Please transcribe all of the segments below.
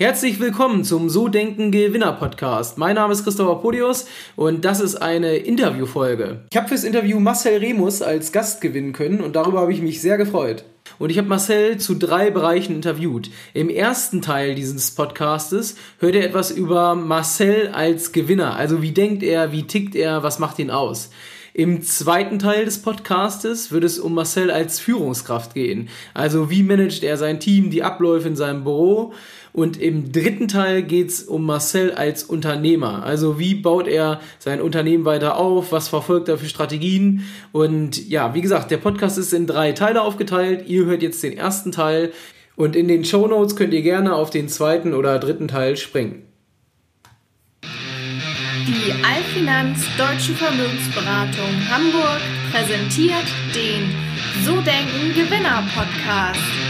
Herzlich willkommen zum So Denken Gewinner Podcast. Mein Name ist Christopher Podius und das ist eine Interviewfolge. Ich habe fürs Interview Marcel Remus als Gast gewinnen können und darüber habe ich mich sehr gefreut. Und ich habe Marcel zu drei Bereichen interviewt. Im ersten Teil dieses Podcastes hört ihr etwas über Marcel als Gewinner. Also wie denkt er, wie tickt er, was macht ihn aus. Im zweiten Teil des Podcastes wird es um Marcel als Führungskraft gehen. Also wie managt er sein Team, die Abläufe in seinem Büro. Und im dritten Teil geht es um Marcel als Unternehmer. Also wie baut er sein Unternehmen weiter auf, was verfolgt er für Strategien. Und ja, wie gesagt, der Podcast ist in drei Teile aufgeteilt. Ihr hört jetzt den ersten Teil. Und in den Show Notes könnt ihr gerne auf den zweiten oder dritten Teil springen. Die Allfinanz Deutsche Vermögensberatung Hamburg präsentiert den So Denken Gewinner Podcast.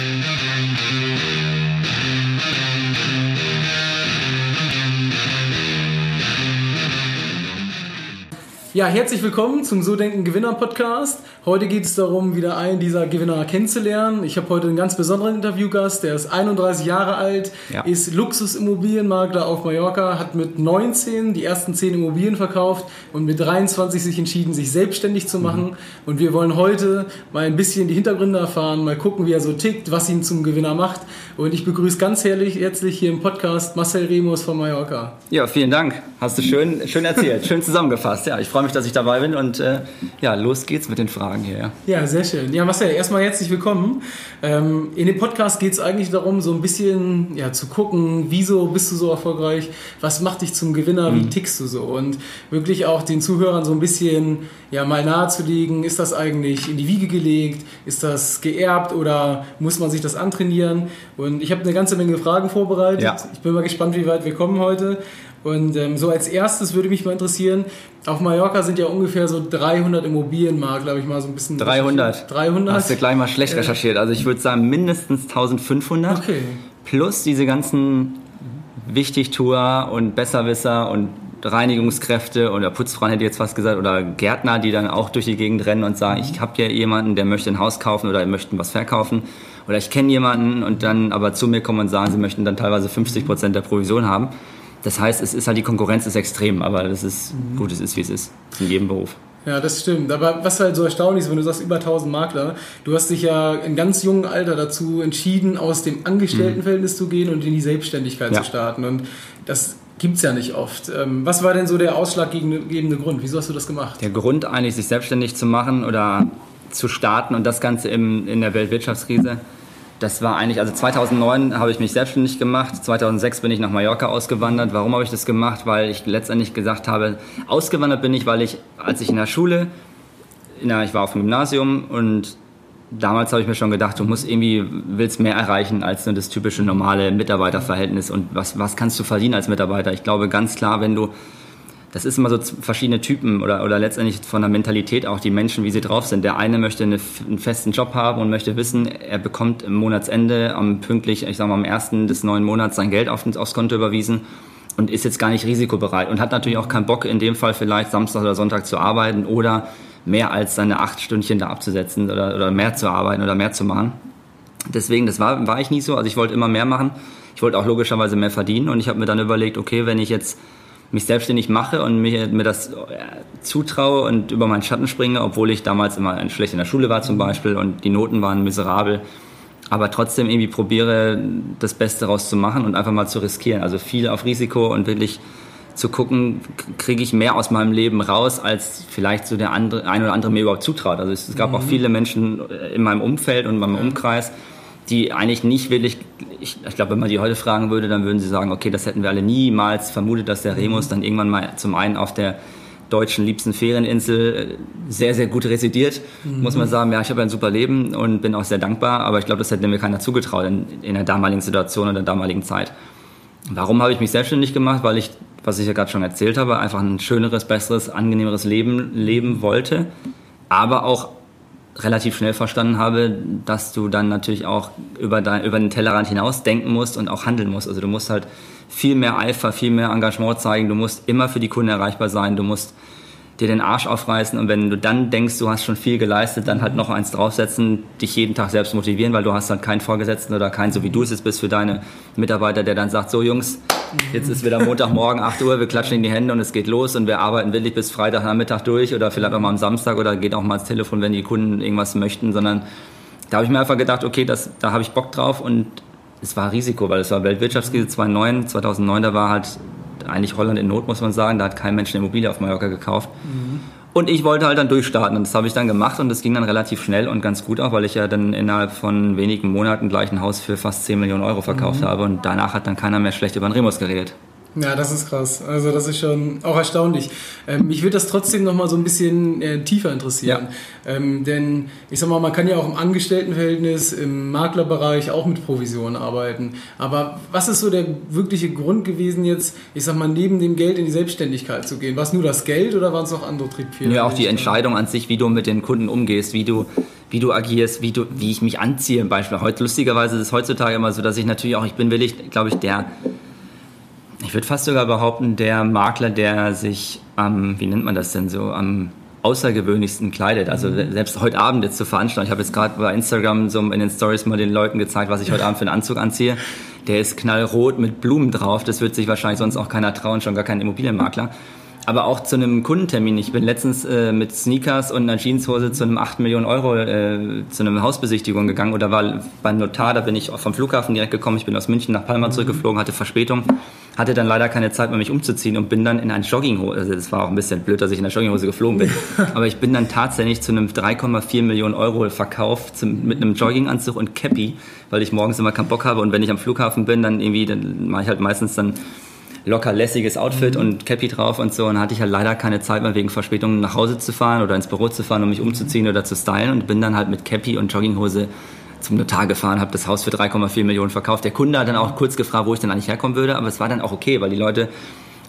Ja, herzlich willkommen zum So Denken Gewinner Podcast. Heute geht es darum, wieder einen dieser Gewinner kennenzulernen. Ich habe heute einen ganz besonderen Interviewgast, der ist 31 Jahre alt, ja. ist Luxusimmobilienmakler auf Mallorca, hat mit 19 die ersten 10 Immobilien verkauft und mit 23 sich entschieden, sich selbstständig zu machen. Mhm. Und wir wollen heute mal ein bisschen die Hintergründe erfahren, mal gucken, wie er so tickt, was ihn zum Gewinner macht. Und ich begrüße ganz herzlich hier im Podcast Marcel Remus von Mallorca. Ja, vielen Dank. Hast du schön, schön erzählt, schön zusammengefasst. Ja, ich freue mich mich, dass ich dabei bin und äh, ja, los geht's mit den Fragen hier. Ja, sehr schön. Ja, Marcel, erstmal herzlich willkommen. Ähm, in dem Podcast geht es eigentlich darum, so ein bisschen ja, zu gucken, wieso bist du so erfolgreich, was macht dich zum Gewinner, wie mhm. tickst du so und wirklich auch den Zuhörern so ein bisschen ja, mal nahezulegen, ist das eigentlich in die Wiege gelegt, ist das geerbt oder muss man sich das antrainieren? Und ich habe eine ganze Menge Fragen vorbereitet. Ja. Ich bin mal gespannt, wie weit wir kommen heute. Und ähm, so als erstes würde mich mal interessieren, auf Mallorca sind ja ungefähr so 300 Immobilienmakler, habe ich mal so ein bisschen... 300. 300. Hast du gleich mal schlecht äh, recherchiert. Also ich würde sagen mindestens 1500. Okay. Plus diese ganzen Wichtigtour und Besserwisser und Reinigungskräfte oder Putzfrauen hätte ich jetzt fast gesagt oder Gärtner, die dann auch durch die Gegend rennen und sagen, ich habe hier jemanden, der möchte ein Haus kaufen oder möchten was verkaufen oder ich kenne jemanden und dann aber zu mir kommen und sagen, sie möchten dann teilweise 50 Prozent der Provision haben. Das heißt, es ist halt die Konkurrenz ist extrem, aber das ist mhm. gut, es ist wie es ist. In jedem Beruf. Ja, das stimmt. Aber was halt so erstaunlich ist, wenn du sagst über 1000 Makler, du hast dich ja in ganz jungen Alter dazu entschieden, aus dem Angestelltenverhältnis mhm. zu gehen und in die Selbstständigkeit ja. zu starten. Und das gibt es ja nicht oft. Ähm, was war denn so der ausschlaggebende Grund? Wieso hast du das gemacht? Der Grund eigentlich, sich selbstständig zu machen oder zu starten und das Ganze im, in der Weltwirtschaftskrise das war eigentlich, also 2009 habe ich mich selbstständig gemacht, 2006 bin ich nach Mallorca ausgewandert. Warum habe ich das gemacht? Weil ich letztendlich gesagt habe, ausgewandert bin ich, weil ich, als ich in der Schule, der, ich war auf dem Gymnasium und damals habe ich mir schon gedacht, du musst irgendwie, willst mehr erreichen als nur das typische normale Mitarbeiterverhältnis und was, was kannst du verdienen als Mitarbeiter? Ich glaube ganz klar, wenn du das ist immer so verschiedene Typen oder, oder letztendlich von der Mentalität auch die Menschen, wie sie drauf sind. Der eine möchte eine, einen festen Job haben und möchte wissen, er bekommt im Monatsende am pünktlich, ich sage mal am ersten des neuen Monats sein Geld auf, aufs Konto überwiesen und ist jetzt gar nicht risikobereit und hat natürlich auch keinen Bock, in dem Fall vielleicht Samstag oder Sonntag zu arbeiten oder mehr als seine acht Stündchen da abzusetzen oder, oder mehr zu arbeiten oder mehr zu machen. Deswegen, das war, war ich nie so. Also ich wollte immer mehr machen. Ich wollte auch logischerweise mehr verdienen und ich habe mir dann überlegt, okay, wenn ich jetzt mich selbstständig mache und mir, mir das äh, zutraue und über meinen Schatten springe, obwohl ich damals immer schlecht in der Schule war zum Beispiel und die Noten waren miserabel, aber trotzdem irgendwie probiere, das Beste rauszumachen und einfach mal zu riskieren. Also viel auf Risiko und wirklich zu gucken, kriege ich mehr aus meinem Leben raus, als vielleicht so der andere, ein oder andere mir überhaupt zutraut. Also es, es gab mhm. auch viele Menschen in meinem Umfeld und in meinem Umkreis, die eigentlich nicht wirklich, ich, ich glaube, wenn man die heute fragen würde, dann würden sie sagen, okay, das hätten wir alle niemals vermutet, dass der Remus dann irgendwann mal zum einen auf der deutschen liebsten Ferieninsel äh, sehr, sehr gut residiert, mhm. muss man sagen, ja, ich habe ein super Leben und bin auch sehr dankbar, aber ich glaube, das hätte mir keiner zugetraut in, in der damaligen Situation und der damaligen Zeit. Warum habe ich mich selbstständig gemacht? Weil ich, was ich ja gerade schon erzählt habe, einfach ein schöneres, besseres, angenehmeres Leben leben wollte, aber auch relativ schnell verstanden habe, dass du dann natürlich auch über, dein, über den Tellerrand hinaus denken musst und auch handeln musst. Also du musst halt viel mehr Eifer, viel mehr Engagement zeigen, du musst immer für die Kunden erreichbar sein, du musst dir den Arsch aufreißen. Und wenn du dann denkst, du hast schon viel geleistet, dann halt noch eins draufsetzen, dich jeden Tag selbst motivieren, weil du hast halt keinen Vorgesetzten oder keinen, so wie du es jetzt bist für deine Mitarbeiter, der dann sagt, so Jungs, jetzt ist wieder Montagmorgen, 8 Uhr, wir klatschen in die Hände und es geht los und wir arbeiten wirklich bis Freitagnachmittag durch oder vielleicht auch mal am Samstag oder geht auch mal ans Telefon, wenn die Kunden irgendwas möchten, sondern da habe ich mir einfach gedacht, okay, das, da habe ich Bock drauf und es war Risiko, weil es war Weltwirtschaftskrise 2009, 2009, da war halt eigentlich Holland in Not, muss man sagen. Da hat kein Mensch eine Immobilie auf Mallorca gekauft. Mhm. Und ich wollte halt dann durchstarten und das habe ich dann gemacht und das ging dann relativ schnell und ganz gut auch, weil ich ja dann innerhalb von wenigen Monaten gleich ein Haus für fast 10 Millionen Euro verkauft mhm. habe und danach hat dann keiner mehr schlecht über den Remus geredet. Ja, das ist krass. Also das ist schon auch erstaunlich. Ähm, mich würde das trotzdem noch mal so ein bisschen äh, tiefer interessieren. Ja. Ähm, denn ich sag mal, man kann ja auch im Angestelltenverhältnis, im Maklerbereich auch mit Provision arbeiten. Aber was ist so der wirkliche Grund gewesen jetzt, ich sag mal, neben dem Geld in die Selbstständigkeit zu gehen? War es nur das Geld oder waren es noch andere Triebfehler? Ja, auch die Entscheidung an sich, wie du mit den Kunden umgehst, wie du wie du agierst, wie, du, wie ich mich anziehe. Im Beispiel heute, lustigerweise ist es heutzutage immer so, dass ich natürlich auch, ich bin willig, glaube ich, der ich würde fast sogar behaupten, der Makler, der sich am, wie nennt man das denn so, am außergewöhnlichsten kleidet. Also mhm. selbst heute Abend jetzt zu veranstalten. Ich habe jetzt gerade bei Instagram so in den Stories mal den Leuten gezeigt, was ich heute Abend für einen Anzug anziehe. Der ist knallrot mit Blumen drauf. Das wird sich wahrscheinlich sonst auch keiner trauen, schon gar kein Immobilienmakler aber auch zu einem Kundentermin. Ich bin letztens äh, mit Sneakers und einer Jeanshose zu einem 8 Millionen Euro äh, zu einem Hausbesichtigung gegangen oder war beim Notar, da bin ich vom Flughafen direkt gekommen. Ich bin aus München nach Palma zurückgeflogen, hatte Verspätung, hatte dann leider keine Zeit mehr, mich umzuziehen und bin dann in ein Jogginghose, also das war auch ein bisschen blöd, dass ich in der Jogginghose geflogen bin, aber ich bin dann tatsächlich zu einem 3,4 Millionen Euro Verkauf zum, mit einem Jogginganzug und Cappy, weil ich morgens immer keinen Bock habe und wenn ich am Flughafen bin, dann irgendwie, dann mache ich halt meistens dann locker lässiges Outfit mhm. und Cappy drauf und so. Und dann hatte ich halt leider keine Zeit mehr wegen Verspätungen nach Hause zu fahren oder ins Büro zu fahren, um mich umzuziehen oder zu stylen und bin dann halt mit Cappy und Jogginghose zum Notar gefahren, habe das Haus für 3,4 Millionen verkauft. Der Kunde hat dann auch kurz gefragt, wo ich denn eigentlich herkommen würde, aber es war dann auch okay, weil die Leute,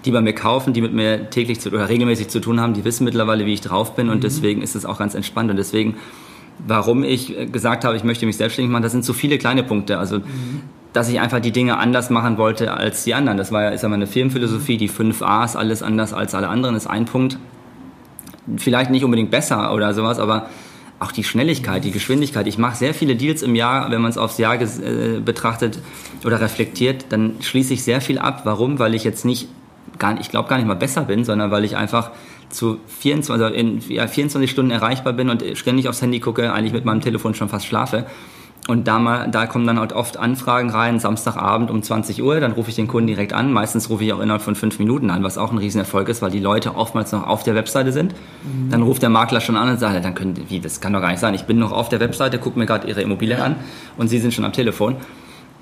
die bei mir kaufen, die mit mir täglich zu, oder regelmäßig zu tun haben, die wissen mittlerweile, wie ich drauf bin und mhm. deswegen ist es auch ganz entspannt und deswegen warum ich gesagt habe, ich möchte mich selbstständig machen, das sind so viele kleine Punkte. Also mhm dass ich einfach die Dinge anders machen wollte als die anderen. Das war ja, ist ja meine Firmenphilosophie, die fünf A's, alles anders als alle anderen, ist ein Punkt. Vielleicht nicht unbedingt besser oder sowas, aber auch die Schnelligkeit, die Geschwindigkeit. Ich mache sehr viele Deals im Jahr, wenn man es aufs Jahr äh, betrachtet oder reflektiert, dann schließe ich sehr viel ab. Warum? Weil ich jetzt nicht, gar, ich glaube gar nicht mal besser bin, sondern weil ich einfach zu 24, also in ja, 24 Stunden erreichbar bin und ständig aufs Handy gucke, eigentlich mit meinem Telefon schon fast schlafe. Und da, mal, da kommen dann halt oft Anfragen rein, Samstagabend um 20 Uhr, dann rufe ich den Kunden direkt an. Meistens rufe ich auch innerhalb von fünf Minuten an, was auch ein Riesenerfolg ist, weil die Leute oftmals noch auf der Webseite sind. Mhm. Dann ruft der Makler schon an und sagt, dann können, wie, das kann doch gar nicht sein. Ich bin noch auf der Webseite, gucke mir gerade Ihre Immobilie an und Sie sind schon am Telefon.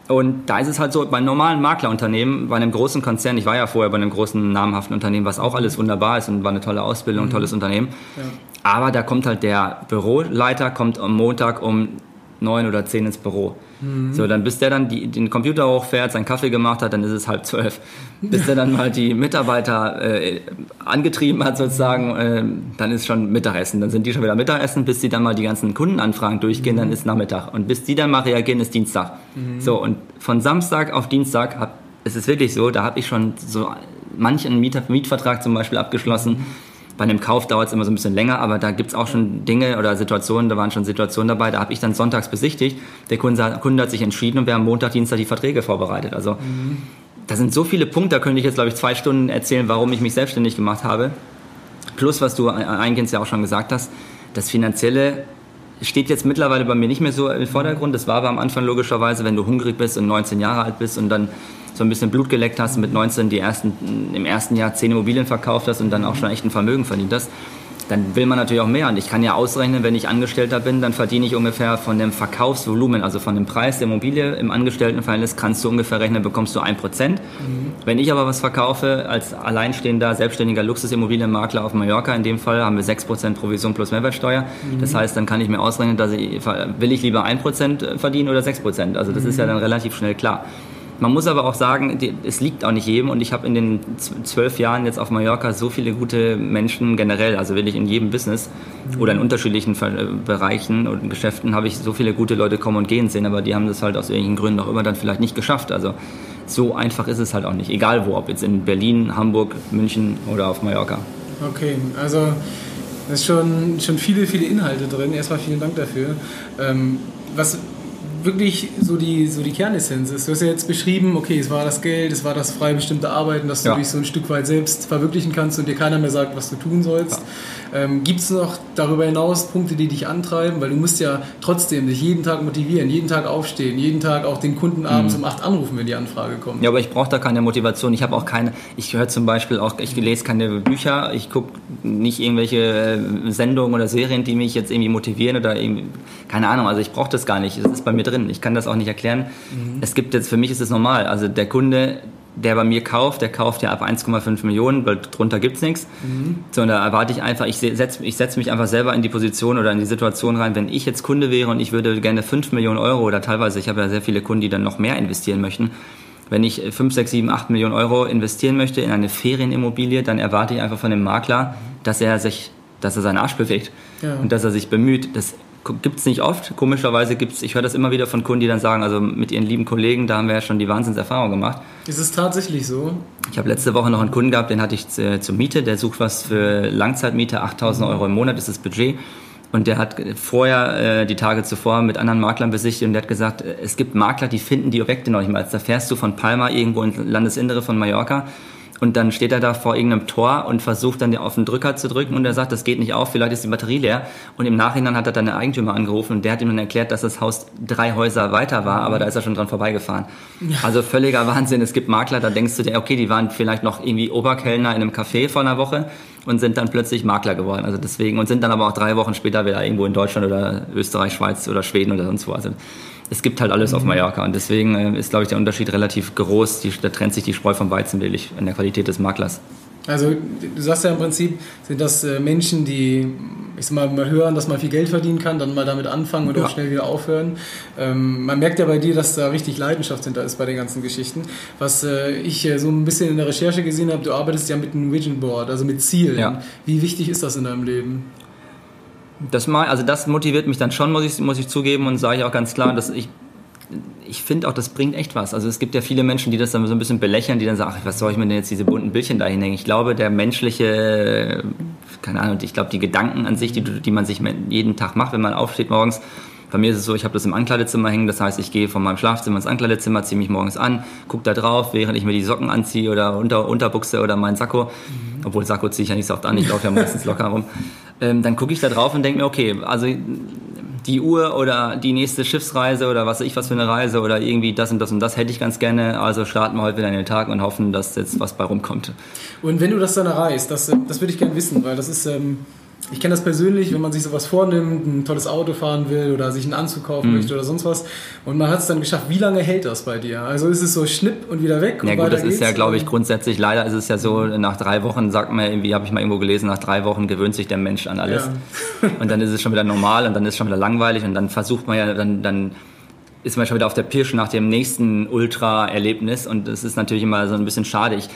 Und da ist es halt so, bei normalen Maklerunternehmen, bei einem großen Konzern, ich war ja vorher bei einem großen namhaften Unternehmen, was auch alles wunderbar ist und war eine tolle Ausbildung, ein mhm. tolles Unternehmen. Ja. Aber da kommt halt der Büroleiter, kommt am Montag um neun oder zehn ins Büro. Mhm. So, dann bis der dann die, den Computer hochfährt, seinen Kaffee gemacht hat, dann ist es halb zwölf. Bis der dann mal die Mitarbeiter äh, angetrieben hat sozusagen, äh, dann ist schon Mittagessen. Dann sind die schon wieder Mittagessen, bis die dann mal die ganzen Kundenanfragen durchgehen, mhm. dann ist Nachmittag. Und bis die dann mal reagieren, ist Dienstag. Mhm. So, und von Samstag auf Dienstag hab, es ist wirklich so, da habe ich schon so manchen Mietvertrag zum Beispiel abgeschlossen mhm. Bei einem Kauf dauert es immer so ein bisschen länger, aber da gibt es auch schon Dinge oder Situationen, da waren schon Situationen dabei, da habe ich dann sonntags besichtigt. Der Kunde, Kunde, hat sich entschieden und wir haben Montag, Dienstag die Verträge vorbereitet. Also mhm. da sind so viele Punkte, da könnte ich jetzt, glaube ich, zwei Stunden erzählen, warum ich mich selbstständig gemacht habe. Plus, was du eingehend ja auch schon gesagt hast, das Finanzielle steht jetzt mittlerweile bei mir nicht mehr so im Vordergrund. Das war aber am Anfang logischerweise, wenn du hungrig bist und 19 Jahre alt bist und dann so ein bisschen Blut geleckt hast, mit 19 die ersten, im ersten Jahr 10 Immobilien verkauft hast und dann auch schon echt ein Vermögen verdient hast, dann will man natürlich auch mehr. Und ich kann ja ausrechnen, wenn ich Angestellter bin, dann verdiene ich ungefähr von dem Verkaufsvolumen, also von dem Preis der Immobilie im Angestelltenverhältnis, kannst du ungefähr rechnen, bekommst du 1%. Mhm. Wenn ich aber was verkaufe, als alleinstehender, selbstständiger Luxusimmobilienmakler auf Mallorca, in dem Fall haben wir 6% Provision plus Mehrwertsteuer. Mhm. Das heißt, dann kann ich mir ausrechnen, dass ich, will ich lieber 1% verdienen oder 6%. Also das mhm. ist ja dann relativ schnell klar. Man muss aber auch sagen, es liegt auch nicht jedem und ich habe in den zwölf Jahren jetzt auf Mallorca so viele gute Menschen generell, also wirklich in jedem Business oder in unterschiedlichen Bereichen und Geschäften habe ich so viele gute Leute kommen und gehen sehen, aber die haben das halt aus irgendwelchen Gründen auch immer dann vielleicht nicht geschafft. Also so einfach ist es halt auch nicht, egal wo, ob jetzt in Berlin, Hamburg, München oder auf Mallorca. Okay, also es ist schon, schon viele, viele Inhalte drin. Erstmal vielen Dank dafür. Ähm, was wirklich so die, so die Kernessenz ist. Du hast ja jetzt beschrieben, okay, es war das Geld, es war das frei bestimmte Arbeiten, dass du Ja. dich so ein Stück weit selbst verwirklichen kannst und dir keiner mehr sagt, was du tun sollst. Ähm, Gibt es noch darüber hinaus Punkte, die dich antreiben? Weil du musst ja trotzdem dich jeden Tag motivieren, jeden Tag aufstehen, jeden Tag auch den Kunden abends um 8 anrufen, wenn die Anfrage kommt. Ja, aber ich brauche da keine Motivation. Ich habe auch keine, ich höre zum Beispiel auch, ich lese keine Bücher, ich gucke nicht irgendwelche äh, Sendungen oder Serien, die mich jetzt irgendwie motivieren oder irgendwie, keine Ahnung, also ich brauche das gar nicht. Es ist bei mir drin. Ich kann das auch nicht erklären. Es gibt jetzt, für mich ist es normal. Also der Kunde, der bei mir kauft, der kauft ja ab 1,5 Millionen, weil drunter gibt's nichts. So, und da erwarte ich einfach, ich setze ich setz mich einfach selber in die Position oder in die Situation rein, wenn ich jetzt Kunde wäre und ich würde gerne 5 Millionen Euro oder teilweise, ich habe ja sehr viele Kunden, die dann noch mehr investieren möchten, wenn ich 5, 6, 7, 8 Millionen Euro investieren möchte in eine Ferienimmobilie, dann erwarte ich einfach von dem Makler, dass er sich, dass er seinen Arsch bewegt Ja. und dass er sich bemüht. Das gibt's nicht oft. Komischerweise gibt's, ich höre das immer wieder von Kunden, die dann sagen, also mit ihren lieben Kollegen, da haben wir ja schon die Wahnsinnserfahrung gemacht. Ist es tatsächlich so? Ich habe letzte Woche noch einen Kunden gehabt, den hatte ich zur Miete, der sucht was für Langzeitmiete, 8000 Euro im Monat ist das Budget. Und der hat vorher, äh, die Tage zuvor, mit anderen Maklern besichtigt und der hat gesagt, äh, es gibt Makler, die finden die Objekte noch nicht mal. Da fährst du von Palma irgendwo ins Landesinnere von Mallorca und dann steht er da vor irgendeinem Tor und versucht dann auf den Drücker zu drücken und er sagt, das geht nicht auf, vielleicht ist die Batterie leer. Und im Nachhinein hat er dann den Eigentümer angerufen und der hat ihm dann erklärt, dass das Haus drei Häuser weiter war, aber da ist er schon dran vorbeigefahren. Also völliger Wahnsinn. Es gibt Makler, da denkst du dir, okay, die waren vielleicht noch irgendwie Oberkellner in einem Café vor einer Woche und sind dann plötzlich Makler geworden. Also deswegen und sind dann aber auch drei Wochen später wieder irgendwo in Deutschland oder Österreich, Schweiz oder Schweden oder sonst wo. Also es gibt halt alles auf Mallorca und deswegen äh, ist, glaube ich, der Unterschied relativ groß. Die, da trennt sich die Spreu vom Weizen, will ich, in der Qualität des Maklers. Also du sagst ja im Prinzip, sind das äh, Menschen, die ich sag mal, mal hören, dass man viel Geld verdienen kann, dann mal damit anfangen und Ja. auch schnell wieder aufhören. Ähm, man merkt ja bei dir, dass da richtig Leidenschaft hinter ist bei den ganzen Geschichten. Was äh, ich äh, so ein bisschen in der Recherche gesehen habe, du arbeitest ja mit einem Vision Board, also mit Zielen. Ja. Wie wichtig ist das in deinem Leben? Das also das motiviert mich dann schon, muss ich, muss ich zugeben und sage ich auch ganz klar, dass ich ich finde auch, das bringt echt was. Also es gibt ja viele Menschen, die das dann so ein bisschen belächeln, die dann sagen, ach, was soll ich mir denn jetzt diese bunten Bildchen da hinhängen? Ich glaube, der menschliche, keine Ahnung, ich glaube, die Gedanken an sich, die, die man sich jeden Tag macht, wenn man aufsteht morgens, bei mir ist es so, ich habe das im Ankleidezimmer hängen, das heißt, ich gehe von meinem Schlafzimmer ins Ankleidezimmer, ziehe mich morgens an, gucke da drauf, während ich mir die Socken anziehe oder unter, Unterbuchse oder meinen Sakko, obwohl Sakko ziehe ich ja nicht so oft an, ich laufe ja meistens locker rum, ähm, dann gucke ich da drauf und denke mir, okay, also die Uhr oder die nächste Schiffsreise oder was weiß ich was für eine Reise oder irgendwie das und das und das hätte ich ganz gerne. Also starten wir heute wieder in den Tag und hoffen, dass jetzt was bei rumkommt. Und wenn du das dann erreichst, das, äh, das würde ich gerne wissen, weil das ist, ähm, ich kenne das persönlich, wenn man sich sowas vornimmt, ein tolles Auto fahren will oder sich einen Anzug kaufen Mhm. möchte oder sonst was und man hat es dann geschafft. Wie lange hält das bei dir? Also ist es so schnipp und wieder weg? Ja und gut, das ist ja, glaube ich, grundsätzlich, leider ist es ja so, nach drei Wochen sagt man irgendwie, habe ich mal irgendwo gelesen, nach drei Wochen gewöhnt sich der Mensch an alles. Und dann ist es schon wieder normal und dann ist es schon wieder langweilig und dann versucht man ja, dann, dann ist man schon wieder auf der Pirsch nach dem nächsten Ultra-Erlebnis und das ist natürlich immer so ein bisschen schade. Ich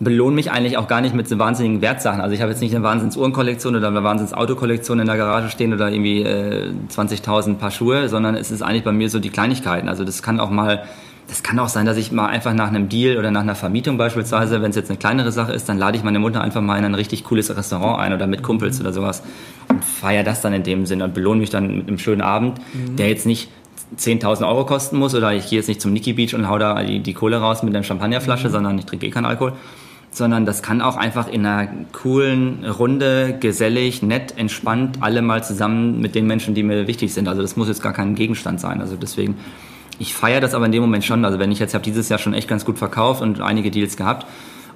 belohne mich eigentlich auch gar nicht mit so wahnsinnigen Wertsachen. Also ich habe jetzt nicht eine Wahnsinns-Uhrenkollektion oder eine Wahnsinns-Autokollektion in der Garage stehen oder irgendwie äh, 20.000 Paar Schuhe, sondern es ist eigentlich bei mir so die Kleinigkeiten. Also das kann auch mal, das kann auch sein, dass ich mal einfach nach einem Deal oder nach einer Vermietung beispielsweise, wenn es jetzt eine kleinere Sache ist, dann lade ich meine Mutter einfach mal in ein richtig cooles Restaurant ein oder mit Kumpels oder sowas und feiere das dann in dem Sinne und belohne mich dann mit einem schönen Abend, der jetzt nicht 10.000 Euro kosten muss oder ich gehe jetzt nicht zum Nikki Beach und hau da die, die Kohle raus mit einer Champagnerflasche, sondern ich trinke eh keinen Alkohol. Sondern das kann auch einfach in einer coolen Runde, gesellig, nett, entspannt, alle mal zusammen mit den Menschen, die mir wichtig sind. Also das muss jetzt gar kein Gegenstand sein. Also deswegen, ich feiere das aber in dem Moment schon. Also wenn ich jetzt habe dieses Jahr schon echt ganz gut verkauft und einige Deals gehabt.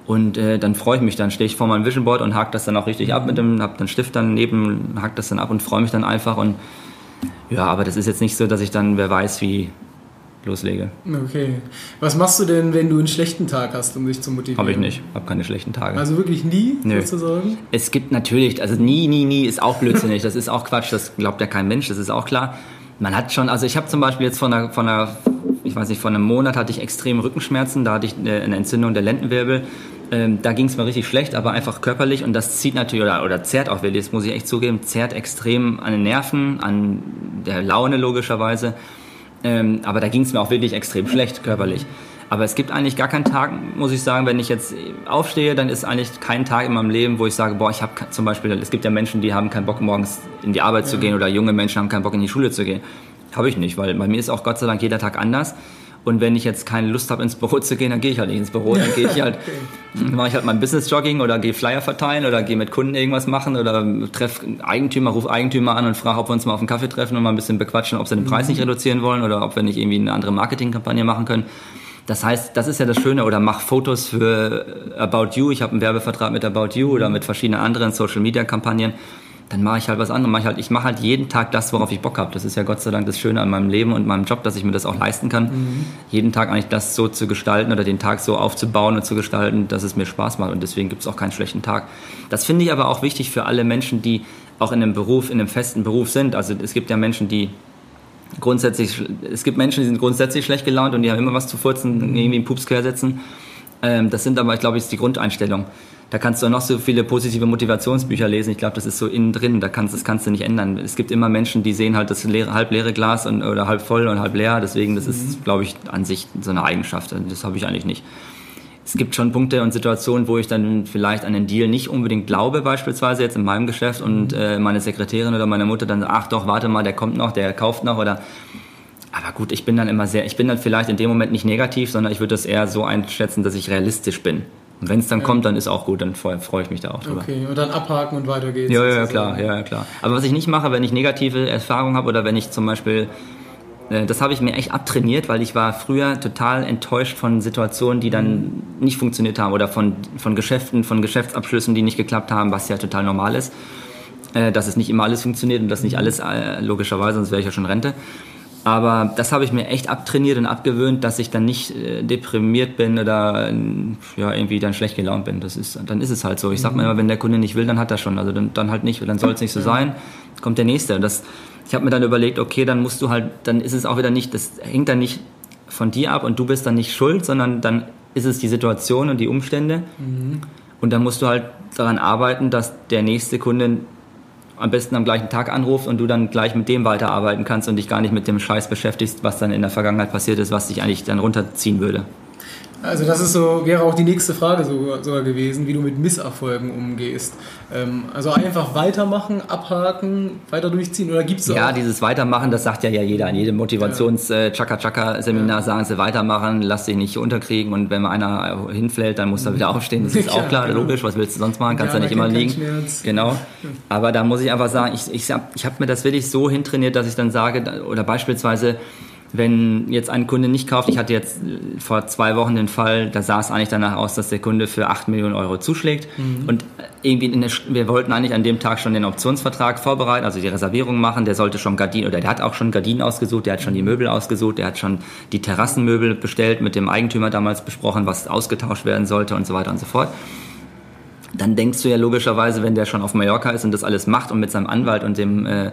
Und äh, dann freue ich mich, dann stehe ich vor meinem Vision Board und hake das dann auch richtig ab mit dem, hab den Stift dann neben, hake das dann ab und freue mich dann einfach und ja, aber das ist jetzt nicht so, dass ich dann, wer weiß, wie loslege. Okay. Was machst du denn, wenn du einen schlechten Tag hast, um dich zu motivieren? Habe ich nicht. Habe keine schlechten Tage. Also wirklich nie, Nö. sozusagen? es gibt natürlich, also nie, nie, nie ist auch blödsinnig. Das ist auch Quatsch. Das glaubt ja kein Mensch. Das ist auch klar. Man hat schon, also ich habe zum Beispiel jetzt von einer, von einer, ich weiß nicht, von einem Monat hatte ich extreme Rückenschmerzen. Da hatte ich eine Entzündung der Lendenwirbel. Ähm, da ging es mir richtig schlecht, aber einfach körperlich und das zieht natürlich oder, oder zerrt auch, will das muss ich echt zugeben, zerrt extrem an den Nerven, an der Laune logischerweise. Ähm, aber da ging es mir auch wirklich extrem schlecht körperlich. Aber es gibt eigentlich gar keinen Tag, muss ich sagen, wenn ich jetzt aufstehe, dann ist eigentlich kein Tag in meinem Leben, wo ich sage, boah, ich habe zum Beispiel, es gibt ja Menschen, die haben keinen Bock morgens in die Arbeit zu gehen oder junge Menschen haben keinen Bock in die Schule zu gehen. Habe ich nicht, weil bei mir ist auch Gott sei Dank jeder Tag anders. Und wenn ich jetzt keine Lust habe, ins Büro zu gehen, dann gehe ich halt nicht ins Büro. Dann gehe ich halt, okay. mache ich halt mein Business-Jogging oder gehe Flyer verteilen oder gehe mit Kunden irgendwas machen oder treffe Eigentümer, rufe Eigentümer an und frage, ob wir uns mal auf einen Kaffee treffen und mal ein bisschen bequatschen, ob sie den Preis mhm. nicht reduzieren wollen oder ob wir nicht irgendwie eine andere Marketingkampagne machen können. Das heißt, das ist ja das Schöne, oder mach Fotos für About You. Ich habe einen Werbevertrag mit About You oder mit verschiedenen anderen Social-Media-Kampagnen dann mache ich halt was anderes. Mach ich, halt, ich mache halt jeden Tag das, worauf ich Bock habe. Das ist ja Gott sei Dank das Schöne an meinem Leben und meinem Job, dass ich mir das auch leisten kann. Mhm. Jeden Tag eigentlich das so zu gestalten oder den Tag so aufzubauen und zu gestalten, dass es mir Spaß macht. Und deswegen gibt es auch keinen schlechten Tag. Das finde ich aber auch wichtig für alle Menschen, die auch in einem Beruf, in einem festen Beruf sind. Also es gibt ja Menschen, die grundsätzlich, es gibt Menschen, die sind grundsätzlich schlecht gelaunt und die haben immer was zu furzen, irgendwie einen Pups quer setzen. Ähm, das sind aber, ich glaube, ist die Grundeinstellung da kannst du noch so viele positive Motivationsbücher lesen. Ich glaube, das ist so innen drin, da kannst, das kannst du nicht ändern. Es gibt immer Menschen, die sehen halt das leere, halb leere Glas und, oder halb voll und halb leer. Deswegen, das ist, mhm. glaube ich, an sich so eine Eigenschaft. Das habe ich eigentlich nicht. Es gibt schon Punkte und Situationen, wo ich dann vielleicht an den Deal nicht unbedingt glaube, beispielsweise jetzt in meinem Geschäft und mhm. äh, meine Sekretärin oder meine Mutter dann sagt, ach doch, warte mal, der kommt noch, der kauft noch oder aber gut, ich bin dann immer sehr, ich bin dann vielleicht in dem Moment nicht negativ, sondern ich würde das eher so einschätzen, dass ich realistisch bin. Und wenn es dann ja. kommt, dann ist auch gut, dann freue freu ich mich da auch drüber. Okay, und dann abhaken und weiter geht's. Ja, ja, klar, ja, klar. Aber was ich nicht mache, wenn ich negative Erfahrungen habe oder wenn ich zum Beispiel, äh, das habe ich mir echt abtrainiert, weil ich war früher total enttäuscht von Situationen, die dann mhm. nicht funktioniert haben oder von, von Geschäften, von Geschäftsabschlüssen, die nicht geklappt haben, was ja total normal ist. Äh, dass es nicht immer alles funktioniert und dass nicht mhm. alles, äh, logischerweise, sonst wäre ich ja schon Rente. Aber das habe ich mir echt abtrainiert und abgewöhnt, dass ich dann nicht äh, deprimiert bin oder ja, irgendwie dann schlecht gelaunt bin. Das ist, dann ist es halt so. Ich sage mir immer, wenn der Kunde nicht will, dann hat er schon. Also dann, dann halt nicht, dann soll es nicht so sein. Kommt der nächste. Das, ich habe mir dann überlegt, okay, dann musst du halt, dann ist es auch wieder nicht, das hängt dann nicht von dir ab und du bist dann nicht schuld, sondern dann ist es die Situation und die Umstände. Mhm. Und dann musst du halt daran arbeiten, dass der nächste Kunde am besten am gleichen Tag anruft und du dann gleich mit dem weiterarbeiten kannst und dich gar nicht mit dem Scheiß beschäftigst, was dann in der Vergangenheit passiert ist, was dich eigentlich dann runterziehen würde. Also das ist so, wäre auch die nächste Frage sogar, sogar gewesen, wie du mit Misserfolgen umgehst. Ähm, also einfach weitermachen, abhaken, weiter durchziehen oder gibt es Ja, dieses Weitermachen, das sagt ja, ja jeder. In jedem Motivations-Chaka-Chaka-Seminar sagen sie weitermachen, lass dich nicht unterkriegen und wenn mal einer hinfällt, dann muss er wieder aufstehen. Das ist auch klar, genau. logisch, was willst du sonst machen, kannst ja, ja nicht immer liegen. Genau. Aber da muss ich einfach sagen, ich, ich, ich habe mir das wirklich so hintrainiert, dass ich dann sage, oder beispielsweise wenn jetzt ein Kunde nicht kauft, ich hatte jetzt vor zwei Wochen den Fall, da sah es eigentlich danach aus, dass der Kunde für 8 Millionen Euro zuschlägt. Mhm. Und irgendwie der, wir wollten eigentlich an dem Tag schon den Optionsvertrag vorbereiten, also die Reservierung machen. Der sollte schon Gardinen, oder der hat auch schon Gardinen ausgesucht, der hat schon die Möbel ausgesucht, der hat schon die Terrassenmöbel bestellt, mit dem Eigentümer damals besprochen, was ausgetauscht werden sollte und so weiter und so fort dann denkst du ja logischerweise, wenn der schon auf Mallorca ist und das alles macht und mit seinem Anwalt und dem äh,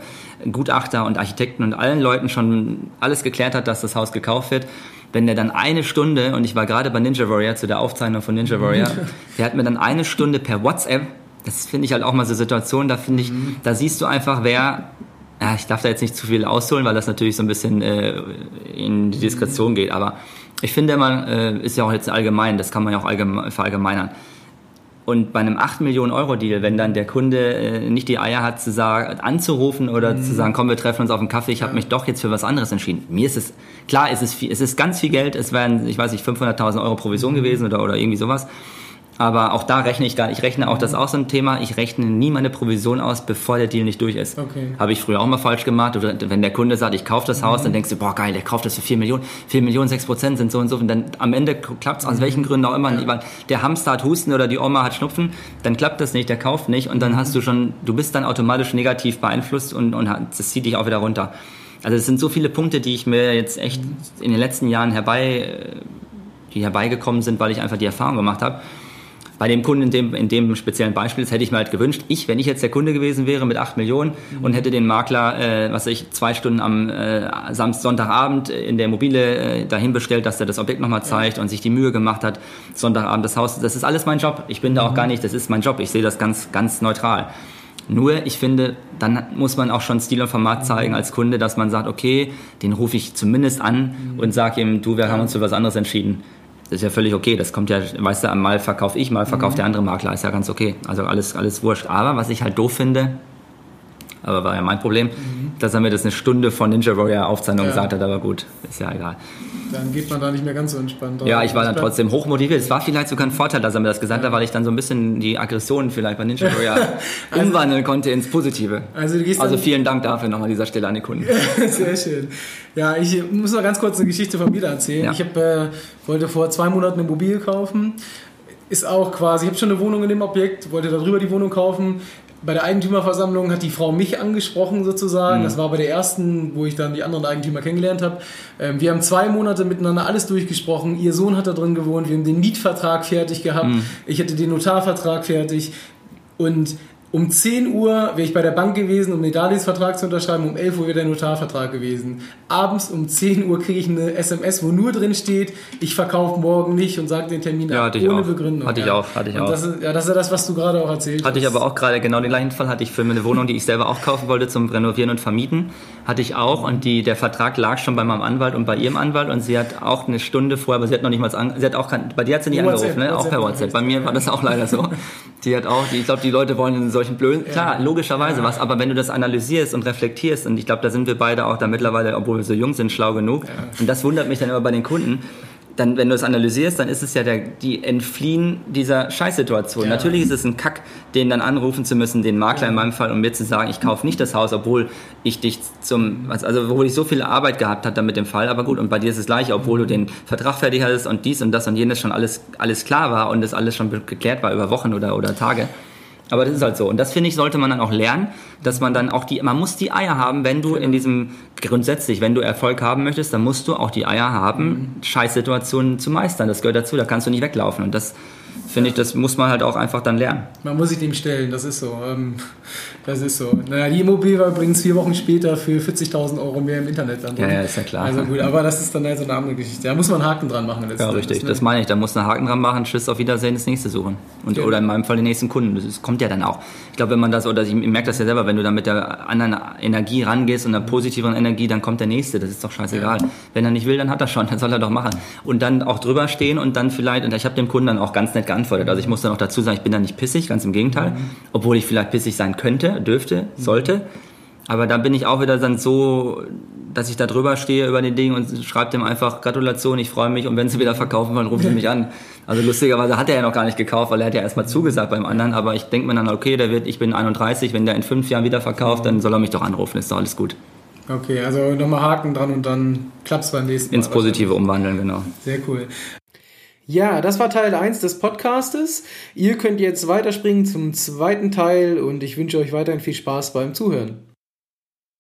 Gutachter und Architekten und allen Leuten schon alles geklärt hat, dass das Haus gekauft wird, wenn der dann eine Stunde, und ich war gerade bei Ninja Warrior zu der Aufzeichnung von Ninja Warrior, der hat mir dann eine Stunde per WhatsApp, das finde ich halt auch mal so Situationen, da finde ich, mhm. da siehst du einfach, wer ja, ich darf da jetzt nicht zu viel ausholen, weil das natürlich so ein bisschen äh, in die Diskretion geht, aber ich finde, man äh, ist ja auch jetzt allgemein, das kann man ja auch allgemein, verallgemeinern. Und bei einem 8 Millionen Euro Deal, wenn dann der Kunde äh, nicht die Eier hat, zu sagen, anzurufen oder mhm. zu sagen, komm, wir treffen uns auf einen Kaffee, ich habe mich doch jetzt für was anderes entschieden. Mir ist es, klar, es ist, viel, es ist ganz viel Geld, es wären, ich weiß nicht, 500.000 Euro Provision gewesen oder, oder irgendwie sowas. Aber auch da rechne ich gar nicht. Ich rechne auch, das ist auch so ein Thema, ich rechne nie meine Provision aus, bevor der Deal nicht durch ist. Okay. Habe ich früher auch mal falsch gemacht. Oder wenn der Kunde sagt, ich kaufe das Haus, mhm. dann denkst du, boah geil, der kauft das für 4 Millionen. 4 Millionen, 6 Prozent sind so und so. Und dann am Ende klappt es aus mhm. welchen Gründen auch immer. Ja. Weil der Hamster hat Husten oder die Oma hat Schnupfen, dann klappt das nicht, der kauft nicht. Und dann hast du schon, du bist dann automatisch negativ beeinflusst und, und das zieht dich auch wieder runter. Also es sind so viele Punkte, die ich mir jetzt echt mhm. in den letzten Jahren herbei, die herbeigekommen sind, weil ich einfach die Erfahrung gemacht habe. Bei dem Kunden in dem, in dem speziellen Beispiel, das hätte ich mir halt gewünscht, ich, wenn ich jetzt der Kunde gewesen wäre mit 8 Millionen mhm. und hätte den Makler, äh, was ich, zwei Stunden am äh, Samstag, Sonntagabend in der Mobile äh, dahin bestellt, dass er das Objekt nochmal zeigt ja. und sich die Mühe gemacht hat, Sonntagabend das Haus, das ist alles mein Job. Ich bin da auch mhm. gar nicht, das ist mein Job. Ich sehe das ganz, ganz neutral. Nur, ich finde, dann muss man auch schon Stil und Format zeigen als Kunde, dass man sagt, okay, den rufe ich zumindest an mhm. und sage ihm, du, wir haben uns für was anderes entschieden Das ist ja völlig okay. Das kommt ja, weißt du, mal verkaufe ich, mal verkauft der andere Makler. Ist ja ganz okay. Also alles, alles wurscht. Aber was ich halt doof finde, aber war ja mein Problem, mhm. dass er mir das eine Stunde von Ninja Warrior Aufzeichnung ja. gesagt hat, aber gut, ist ja egal. Dann geht man da nicht mehr ganz so entspannt. Ja, ich war dann trotzdem hochmotiviert. Es war vielleicht sogar ein Vorteil, dass er mir das gesagt ja. hat, weil ich dann so ein bisschen die Aggressionen vielleicht bei Ninja Warrior also, umwandeln konnte ins Positive. Also, also vielen Dank dafür nochmal an dieser Stelle an die Kunden. Sehr schön. Ja, ich muss noch ganz kurz eine Geschichte von mir erzählen. Ja. Ich hab, äh, wollte vor zwei Monaten eine Immobilie kaufen ist auch quasi, ich habe schon eine Wohnung in dem Objekt, wollte darüber die Wohnung kaufen, bei der Eigentümerversammlung hat die Frau mich angesprochen sozusagen. Mhm. Das war bei der ersten, wo ich dann die anderen Eigentümer kennengelernt habe. Ähm, wir haben zwei Monate miteinander alles durchgesprochen. Ihr Sohn hat da drin gewohnt. Wir haben den Mietvertrag fertig gehabt. Mhm. Ich hatte den Notarvertrag fertig. Und um 10 Uhr wäre ich bei der Bank gewesen, um den Darlehensvertrag zu unterschreiben. Um 11 Uhr wäre der Notarvertrag gewesen. Abends um 10 Uhr kriege ich eine SMS, wo nur drin steht, ich verkaufe morgen nicht und sage den Termin ja, ab, ohne auch. Begründung. Hatte ich auch. Hatte ich auch. Das ist, ja, das ist ja das, was du gerade auch erzählt Hatte hast. ich aber auch gerade, genau den gleichen Fall hatte ich für eine Wohnung, die ich selber auch kaufen wollte zum Renovieren und Vermieten. Hatte ich auch und die, der Vertrag lag schon bei meinem Anwalt und bei ihrem Anwalt und sie hat auch eine Stunde vorher, aber sie hat noch nicht mal, sie hat auch, bei dir hat sie nicht WhatsApp, angerufen, ne? auch per WhatsApp. Bei mir war das auch leider so. Die hat auch, die, ich glaube, die Leute wollen in solchen blöden, ja. klar, logischerweise ja. was, aber wenn du das analysierst und reflektierst, und ich glaube, da sind wir beide auch da mittlerweile, obwohl wir so jung sind, schlau genug, ja. und das wundert mich dann immer bei den Kunden, dann, wenn du es analysierst, dann ist es ja der, die Entfliehen dieser Scheißsituation. Ja. Natürlich ist es ein Kack, den dann anrufen zu müssen, den Makler in meinem Fall, um mir zu sagen, ich kaufe nicht das Haus, obwohl ich dich zum, also obwohl ich so viel Arbeit gehabt hatte mit dem Fall. Aber gut, und bei dir ist es gleich, obwohl du den Vertrag fertig hattest und dies und das und jenes schon alles, alles klar war und das alles schon geklärt war über Wochen oder, oder Tage. Aber das ist halt so. Und das finde ich, sollte man dann auch lernen, dass man dann auch die, man muss die Eier haben, wenn du in diesem, grundsätzlich, wenn du Erfolg haben möchtest, dann musst du auch die Eier haben, mhm. Scheißsituationen zu meistern. Das gehört dazu, da kannst du nicht weglaufen. Und das, finde ich, das muss man halt auch einfach dann lernen. Man muss sich dem stellen, das ist so. Das ist so. Naja, die Immobilie war übrigens vier Wochen später für 40.000 Euro mehr im Internet dann. Ja, ja, ist ja klar. Also gut, aber das ist dann halt so eine andere Geschichte. Da muss man einen Haken dran machen. Ja, richtig, ne? das meine ich. Da muss man einen Haken dran machen, Tschüss, auf Wiedersehen, das nächste suchen. Und, ja. Oder in meinem Fall den nächsten Kunden. Das kommt ja dann auch. Ich glaube, wenn man das, oder ich merke das ja selber, wenn du dann mit der anderen Energie rangehst und einer positiveren Energie, dann kommt der nächste. Das ist doch scheißegal. Ja. Wenn er nicht will, dann hat er schon, dann soll er doch machen. Und dann auch drüber stehen und dann vielleicht, und ich habe dem Kunden dann auch ganz nett geantwortet. Also ich muss dann auch dazu sagen, ich bin da nicht pissig, ganz im Gegenteil. Mhm. Obwohl ich vielleicht pissig sein könnte, dürfte, sollte. Aber da bin ich auch wieder dann so, dass ich da drüber stehe über den Ding und schreibe dem einfach Gratulation, ich freue mich und wenn sie wieder verkaufen wollen, rufen sie mich an. Also lustigerweise hat er ja noch gar nicht gekauft, weil er hat ja erstmal zugesagt beim anderen, aber ich denke mir dann, okay, der wird, ich bin 31, wenn der in fünf Jahren wieder verkauft, dann soll er mich doch anrufen, ist doch alles gut. Okay, also nochmal Haken dran und dann klappt es beim nächsten Mal. Ins Positive umwandeln, genau. Sehr cool. Ja, das war Teil 1 des Podcastes. Ihr könnt jetzt weiterspringen zum zweiten Teil und ich wünsche euch weiterhin viel Spaß beim Zuhören.